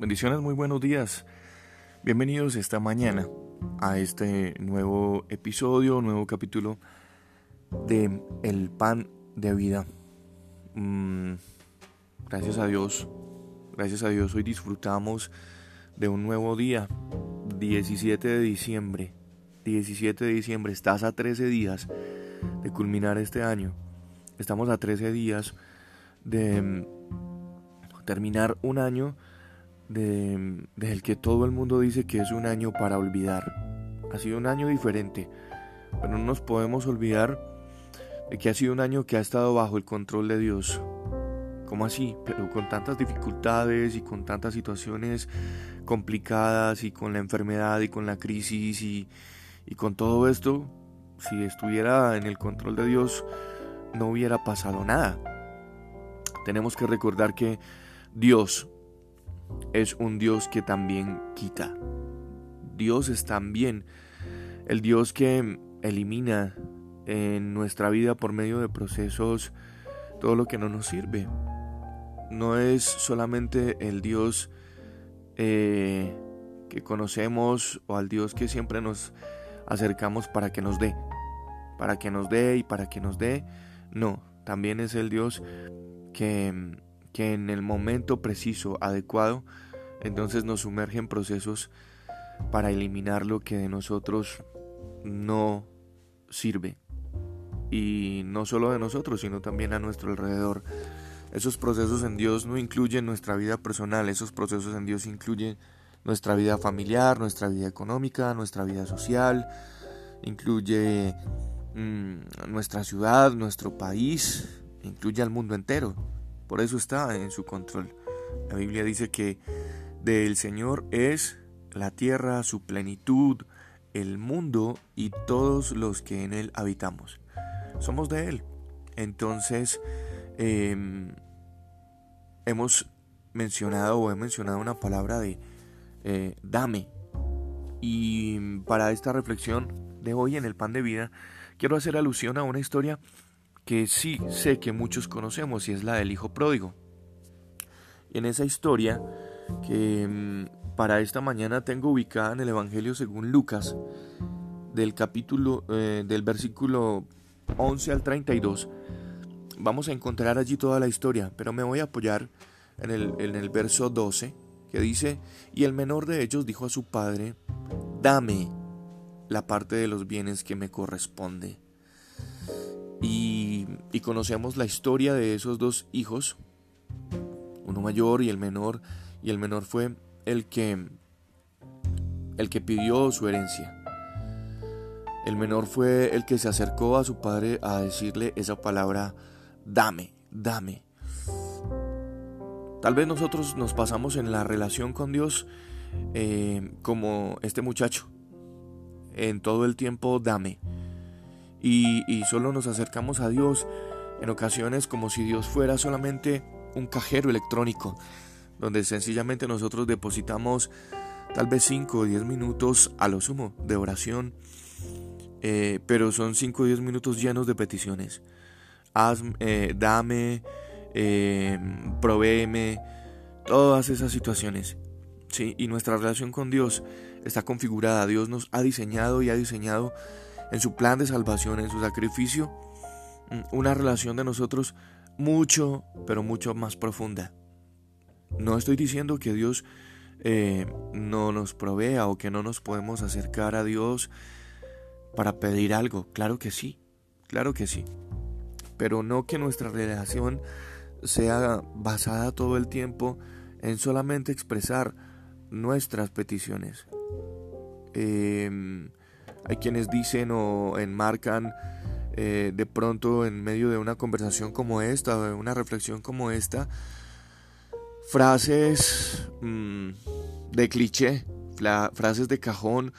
Bendiciones, muy buenos días. Bienvenidos esta mañana a este nuevo episodio, nuevo capítulo de El Pan de Vida. Mm, gracias a Dios, gracias a Dios hoy disfrutamos de un nuevo día, 17 de diciembre. 17 de diciembre, estás a 13 días de culminar este año. Estamos a 13 días de mm, terminar un año de, que todo el mundo dice que es un año para olvidar. Ha sido un año diferente, pero no nos podemos olvidar de que ha sido un año que ha estado bajo el control de Dios. ¿Cómo así? Pero con tantas dificultades y con tantas situaciones complicadas y con la enfermedad y con la crisis y, y con todo esto, si estuviera en el control de Dios, no hubiera pasado nada. Tenemos que recordar que Dios es un Dios que también quita. Dios es también el Dios que elimina en nuestra vida por medio de procesos todo lo que no nos sirve. No es solamente el Dios eh, que conocemos o al Dios que siempre nos acercamos para que nos dé, para que nos dé y para que nos dé. No, también es el Dios que que en el momento preciso, adecuado, entonces nos sumerge en procesos para eliminar lo que de nosotros no sirve. Y no solo de nosotros, sino también a nuestro alrededor. Esos procesos en Dios no incluyen nuestra vida personal, esos procesos en Dios incluyen nuestra vida familiar, nuestra vida económica, nuestra vida social, incluye mm, nuestra ciudad, nuestro país, incluye al mundo entero. Por eso está en su control. La Biblia dice que del Señor es la tierra, su plenitud, el mundo y todos los que en él habitamos. Somos de Él. Entonces, em, hemos mencionado o he mencionado una palabra de eh, dame. Y para esta reflexión de hoy en el pan de vida, quiero hacer alusión a una historia que sí sé que muchos conocemos y es la del hijo pródigo. En esa historia que mm, para esta mañana tengo ubicada en el Evangelio según Lucas, del capítulo, eh, del versículo 11 al 32, vamos a encontrar allí toda la historia, pero me voy a apoyar en el, en el verso 12, que dice, y el menor de ellos dijo a su padre, dame la parte de los bienes que me corresponde. Y, conocemos la historia de esos dos hijos, uno mayor y el menor, y el menor fue el que el que pidió su herencia. El menor fue el que se acercó a su padre a decirle esa palabra, dame, dame. Tal vez nosotros nos pasamos en la relación con Dios eh, como este muchacho. En todo el tiempo, dame y, solo nos acercamos a Dios en ocasiones como si Dios fuera solamente un cajero electrónico, donde sencillamente nosotros depositamos tal vez 5 o 10 minutos a lo sumo de oración, eh, pero son 5 o 10 minutos llenos de peticiones. Haz, eh, dame, eh, todas esas situaciones. ¿sí? Y nuestra relación con Dios está configurada. Dios nos ha diseñado y ha diseñado en su plan de salvación, en su sacrificio, mm, una relación de nosotros mucho, pero mucho más profunda. No estoy diciendo que Dios eh, no nos provea o que no nos podemos acercar a Dios para pedir algo. Claro que sí, claro que sí. Pero no que nuestra relación sea basada todo el tiempo en solamente expresar nuestras peticiones. Eh, hay quienes dicen o enmarcan eh, de pronto en medio de una conversación como esta, de una reflexión como esta, frases mm, de cliché, frases de cajón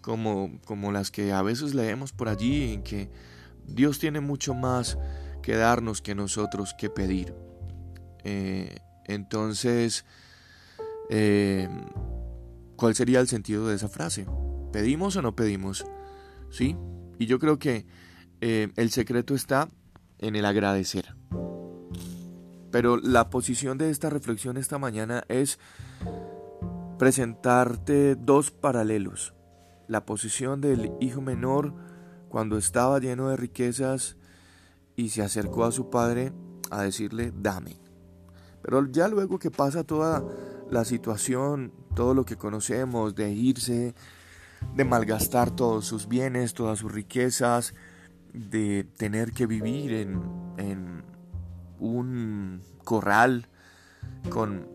como, como las que a veces leemos por allí, en que Dios tiene mucho más que darnos que nosotros que pedir. Eh, entonces, eh, ¿cuál sería el sentido de esa frase? ¿Pedimos o no pedimos? ¿Sí? Y yo creo que eh, el secreto está en el agradecer. Pero la posición de esta reflexión esta mañana es presentarte dos paralelos. La posición del hijo menor cuando estaba lleno de riquezas y se acercó a su padre a decirle, dame. Pero ya luego que pasa toda la situación, todo lo que conocemos, de irse, de malgastar todos sus bienes, todas sus riquezas, de tener que vivir en, en un corral con,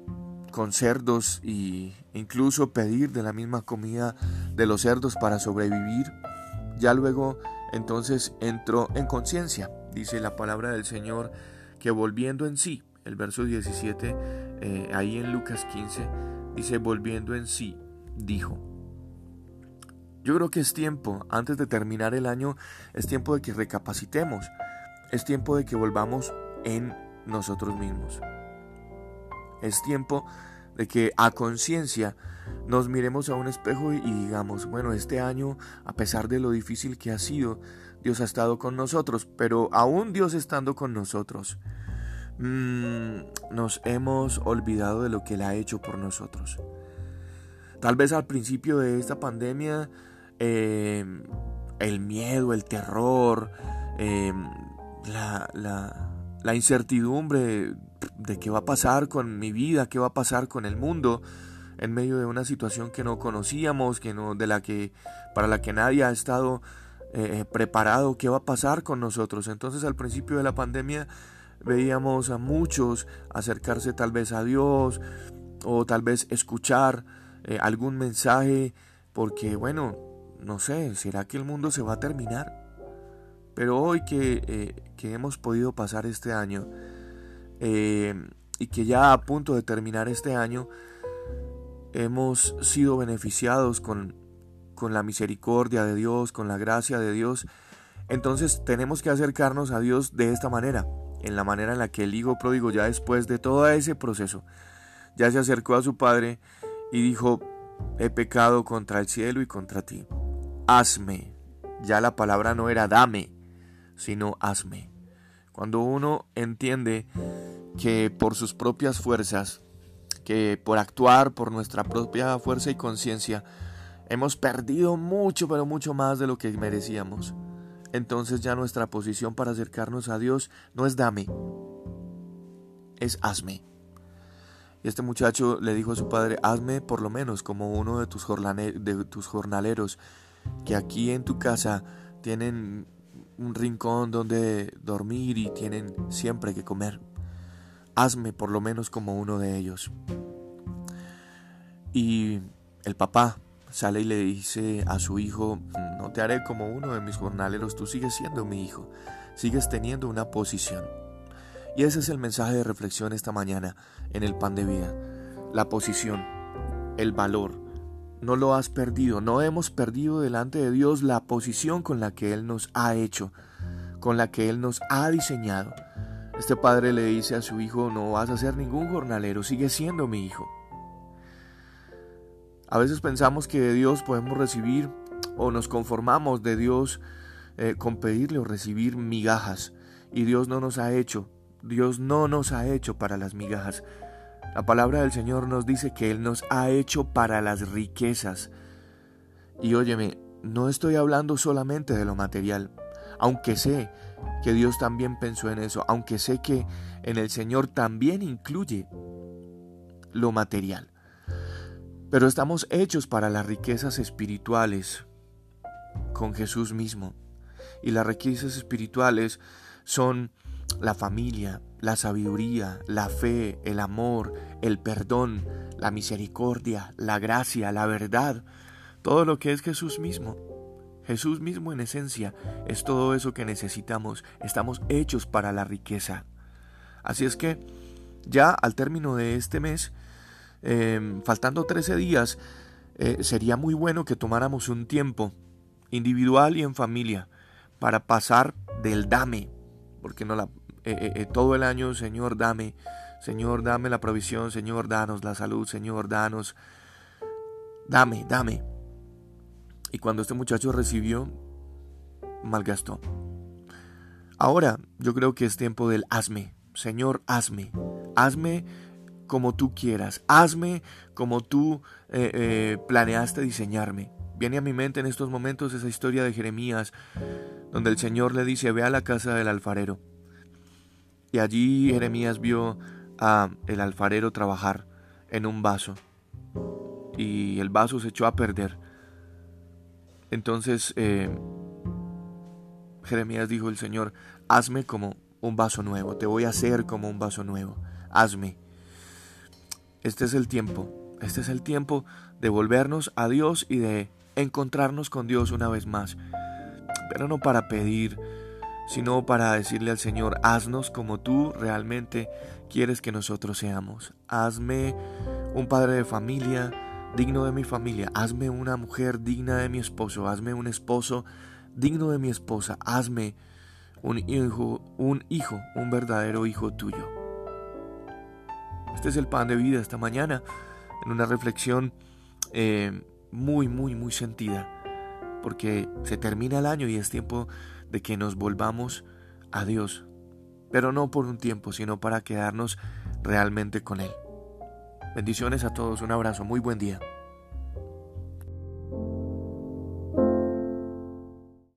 con cerdos e incluso pedir de la misma comida de los cerdos para sobrevivir, ya luego entonces entró en conciencia, dice la palabra del Señor, que volviendo en sí, el verso 17, eh, ahí en Lucas 15, dice, volviendo en sí, dijo. Yo creo que es tiempo, antes de terminar el año, es tiempo de que recapacitemos, es tiempo de que volvamos en nosotros mismos. Es tiempo de que a conciencia nos miremos a un espejo y digamos, bueno, este año, a pesar de lo difícil que ha sido, Dios ha estado con nosotros, pero aún Dios estando con nosotros, Mm, nos hemos olvidado de lo que Él ha hecho por nosotros. Tal vez al principio de esta pandemia, eh, el miedo, el terror, eh, la, la, incertidumbre de qué va a pasar con mi vida, qué va a pasar con el mundo, en medio de una situación que no conocíamos, que no, de la que, para la que nadie ha estado eh, preparado, qué va a pasar con nosotros. Entonces al principio de la pandemia veíamos a muchos acercarse tal vez a Dios o tal vez escuchar eh, algún mensaje porque bueno, no sé, ¿será que el mundo se va a terminar? Pero hoy que, eh, que hemos podido pasar este año eh, y que ya a punto de terminar este año, hemos sido beneficiados con, con la misericordia de Dios, con la gracia de Dios, entonces tenemos que acercarnos a Dios de esta manera en la manera en la que el hijo pródigo ya después de todo ese proceso ya se acercó a su padre y dijo, he pecado contra el cielo y contra ti. Hazme. Ya la palabra no era dame, sino hazme. Cuando uno entiende que por sus propias fuerzas, que por actuar por nuestra propia fuerza y conciencia, hemos perdido mucho, pero mucho más de lo que merecíamos entonces ya nuestra posición para acercarnos a Dios no es dame, es hazme. Y este muchacho le dijo a su padre, hazme por lo menos como uno de tus, de tus jornaleros, que aquí en tu casa tienen un rincón donde dormir y tienen siempre que comer. Hazme por lo menos como uno de ellos. Y el papá sale y le dice a su hijo, no te haré como uno de mis jornaleros, tú sigues siendo mi hijo, sigues teniendo una posición. Y ese es el mensaje de reflexión esta mañana en el pan de vida. La posición, el valor. No lo has perdido, no hemos perdido delante de Dios la posición con la que Él nos ha hecho, con la que Él nos ha diseñado. Este padre le dice a su hijo, no vas a ser ningún jornalero, sigue siendo mi hijo. A veces pensamos que de Dios podemos recibir o nos conformamos de Dios eh, con pedirle o recibir migajas. Y Dios no nos ha hecho, Dios no nos ha hecho para las migajas. La palabra del Señor nos dice que Él nos ha hecho para las riquezas. Y óyeme, no estoy hablando solamente de lo material, aunque sé que Dios también pensó en eso, aunque sé que en el Señor también incluye lo material. Pero estamos hechos para las riquezas espirituales con Jesús mismo. Y las riquezas espirituales son la familia, la sabiduría, la fe, el amor, el perdón, la misericordia, la gracia, la verdad, todo lo que es Jesús mismo. Jesús mismo en esencia es todo eso que necesitamos. Estamos hechos para la riqueza. Así es que ya al término de este mes Em, faltando 13 días, eh, sería muy bueno que tomáramos un tiempo individual y en familia para pasar del dame, porque no la, eh, eh, todo el año, Señor, dame, Señor, dame la provisión, Señor, danos la salud, Señor, danos, dame, dame. Y cuando este muchacho recibió, malgastó. Ahora yo creo que es tiempo del hazme, Señor, hazme, hazme como tú quieras, hazme como tú eh, eh, planeaste diseñarme. Viene a mi mente en estos momentos esa historia de Jeremías, donde el Señor le dice, ve a la casa del alfarero. Y allí Jeremías vio a el alfarero trabajar en un vaso. Y el vaso se echó a perder. Entonces eh, Jeremías dijo el Señor, hazme como un vaso nuevo, te voy a hacer como un vaso nuevo, hazme. Este es el tiempo, este es el tiempo de volvernos a Dios y de encontrarnos con Dios una vez más. Pero no para pedir, sino para decirle al Señor, haznos como tú realmente quieres que nosotros seamos. Hazme un padre de familia digno de mi familia. Hazme una mujer digna de mi esposo. Hazme un esposo digno de mi esposa. Hazme un hijo, un hijo, un verdadero hijo tuyo. Este es el pan de vida esta mañana, en una reflexión eh, muy, muy, muy sentida, porque se termina el año y es tiempo de que nos volvamos a Dios, pero no por un tiempo, sino para quedarnos realmente con Él. Bendiciones a todos, un abrazo, muy buen día.